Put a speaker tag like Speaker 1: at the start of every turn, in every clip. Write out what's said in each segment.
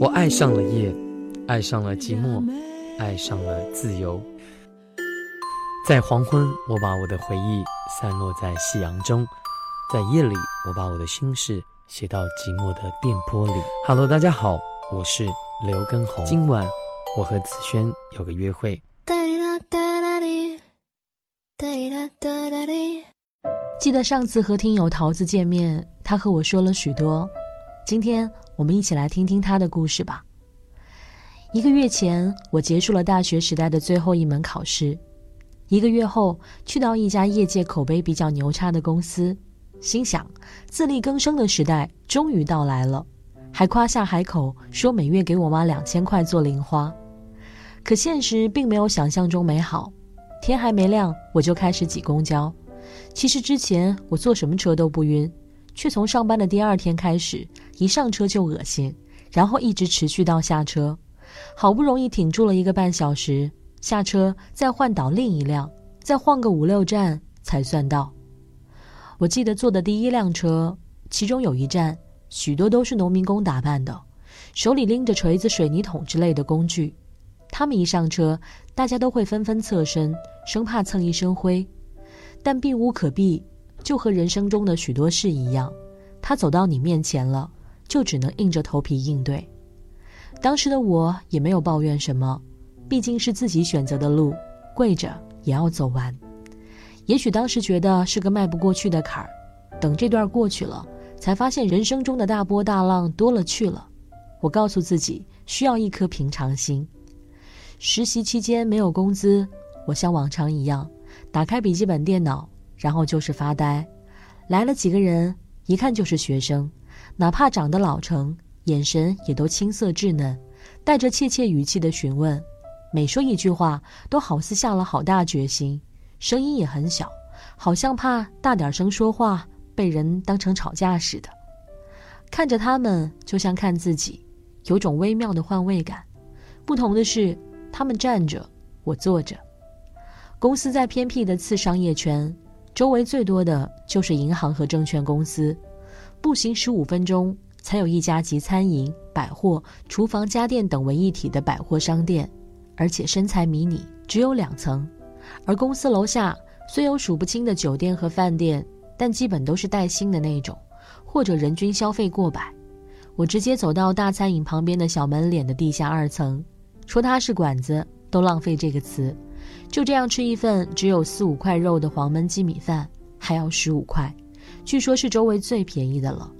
Speaker 1: 我爱上了夜，爱上了寂寞，爱上了自由。在黄昏，我把我的回忆散落在夕阳中；在夜里，我把我的心事写到寂寞的电波里。Hello，大家好，我是刘根红。今晚我和子轩有个约会。
Speaker 2: 记得上次和听友桃子见面，他和我说了许多。今天我们一起来听听他的故事吧。一个月前，我结束了大学时代的最后一门考试。一个月后，去到一家业界口碑比较牛叉的公司，心想自力更生的时代终于到来了，还夸下海口说每月给我妈两千块做零花。可现实并没有想象中美好。天还没亮，我就开始挤公交。其实之前我坐什么车都不晕。却从上班的第二天开始，一上车就恶心，然后一直持续到下车。好不容易挺住了一个半小时，下车再换倒另一辆，再晃个五六站才算到。我记得坐的第一辆车，其中有一站，许多都是农民工打扮的，手里拎着锤子、水泥桶之类的工具。他们一上车，大家都会纷纷侧身，生怕蹭一身灰，但避无可避。就和人生中的许多事一样，他走到你面前了，就只能硬着头皮应对。当时的我也没有抱怨什么，毕竟是自己选择的路，跪着也要走完。也许当时觉得是个迈不过去的坎儿，等这段过去了，才发现人生中的大波大浪多了去了。我告诉自己，需要一颗平常心。实习期间没有工资，我像往常一样，打开笔记本电脑。然后就是发呆，来了几个人，一看就是学生，哪怕长得老成，眼神也都青涩稚嫩，带着怯怯语气的询问，每说一句话都好似下了好大决心，声音也很小，好像怕大点声说话被人当成吵架似的。看着他们，就像看自己，有种微妙的换位感。不同的是，他们站着，我坐着。公司在偏僻的次商业圈。周围最多的就是银行和证券公司，步行十五分钟才有一家集餐饮、百货、厨房、家电等为一体的百货商店，而且身材迷你，只有两层。而公司楼下虽有数不清的酒店和饭店，但基本都是带星的那种，或者人均消费过百。我直接走到大餐饮旁边的小门脸的地下二层，说它是馆子都浪费这个词。就这样吃一份只有四五块肉的黄焖鸡米饭，还要十五块，据说是周围最便宜的了。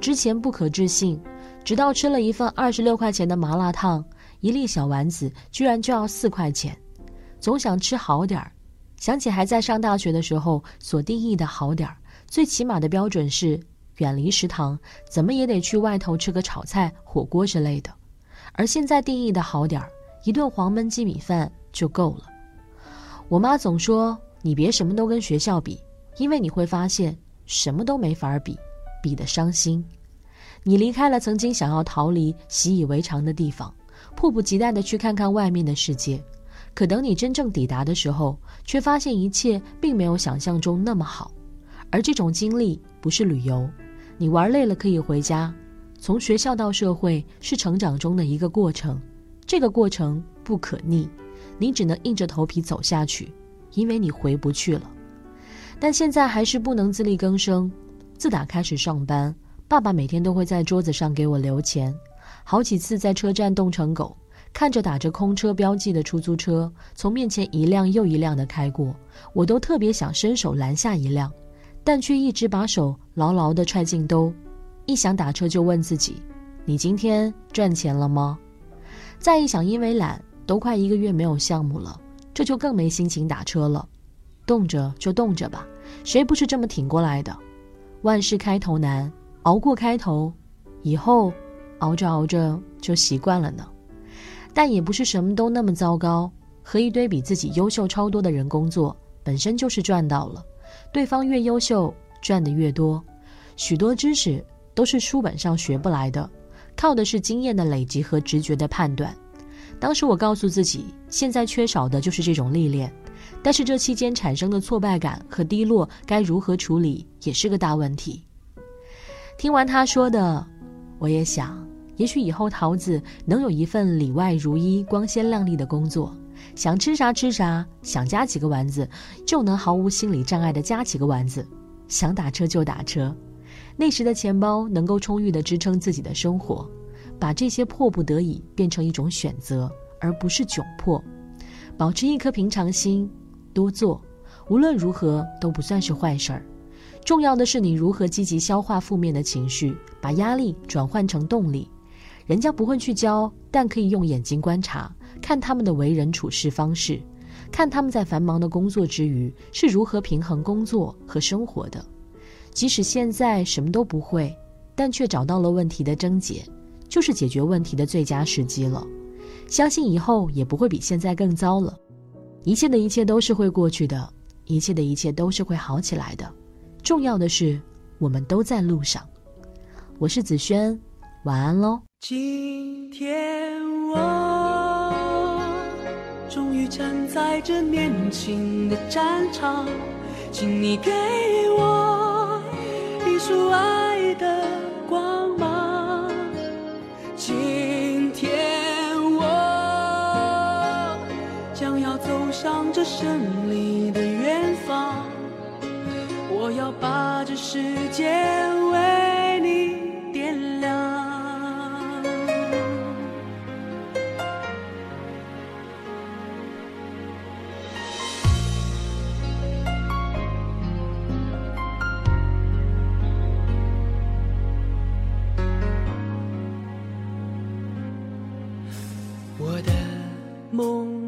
Speaker 2: 之前不可置信，直到吃了一份二十六块钱的麻辣烫，一粒小丸子居然就要四块钱。总想吃好点儿，想起还在上大学的时候所定义的好点儿，最起码的标准是远离食堂，怎么也得去外头吃个炒菜、火锅之类的。而现在定义的好点儿，一顿黄焖鸡米饭就够了。我妈总说：“你别什么都跟学校比，因为你会发现什么都没法比，比得伤心。你离开了曾经想要逃离、习以为常的地方，迫不及待地去看看外面的世界。可等你真正抵达的时候，却发现一切并没有想象中那么好。而这种经历不是旅游，你玩累了可以回家。从学校到社会是成长中的一个过程，这个过程不可逆。”你只能硬着头皮走下去，因为你回不去了。但现在还是不能自力更生。自打开始上班，爸爸每天都会在桌子上给我留钱。好几次在车站冻成狗，看着打着空车标记的出租车从面前一辆又一辆的开过，我都特别想伸手拦下一辆，但却一直把手牢牢地揣进兜。一想打车，就问自己：“你今天赚钱了吗？”再一想，因为懒。都快一个月没有项目了，这就更没心情打车了。冻着就冻着吧，谁不是这么挺过来的？万事开头难，熬过开头，以后熬着熬着就习惯了呢。但也不是什么都那么糟糕。和一堆比自己优秀超多的人工作，本身就是赚到了。对方越优秀，赚的越多。许多知识都是书本上学不来的，靠的是经验的累积和直觉的判断。当时我告诉自己，现在缺少的就是这种历练，但是这期间产生的挫败感和低落该如何处理，也是个大问题。听完他说的，我也想，也许以后桃子能有一份里外如一、光鲜亮丽的工作，想吃啥吃啥，想夹几个丸子就能毫无心理障碍的夹几个丸子，想打车就打车。那时的钱包能够充裕的支撑自己的生活，把这些迫不得已变成一种选择，而不是窘迫。保持一颗平常心，多做，无论如何都不算是坏事儿。重要的是你如何积极消化负面的情绪，把压力转换成动力。人家不会去教，但可以用眼睛观察，看他们的为人处事方式，看他们在繁忙的工作之余是如何平衡工作和生活的。即使现在什么都不会，但却找到了问题的症结，就是解决问题的最佳时机了。相信以后也不会比现在更糟了。一切的一切都是会过去的，一切的一切都是会好起来的。重要的是，我们都在路上。我是子轩，晚安喽。
Speaker 3: 今天我终于站在这年轻的战场，请你给我一束爱的这胜利的远方我要把这世界为你点亮。我的梦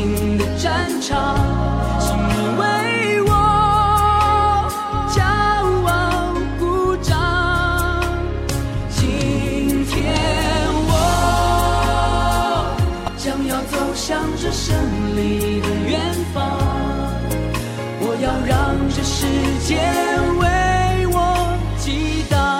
Speaker 3: 新的战场，请你为我骄傲鼓掌。今天我将要走向这胜利的远方，我要让这世界为我激荡。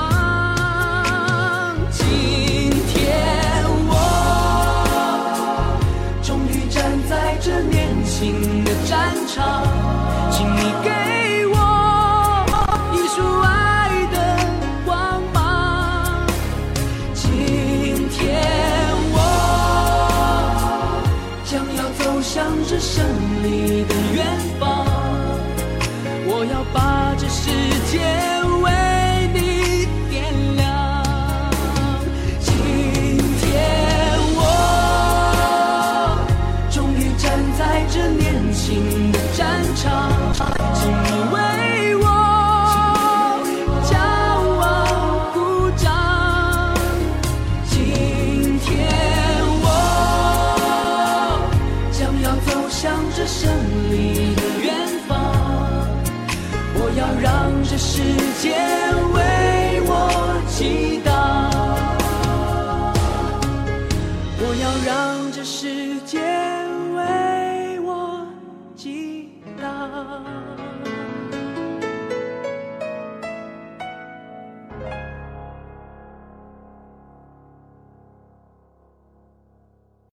Speaker 3: 请你给我一束爱的光芒。今天我将要走向这胜利的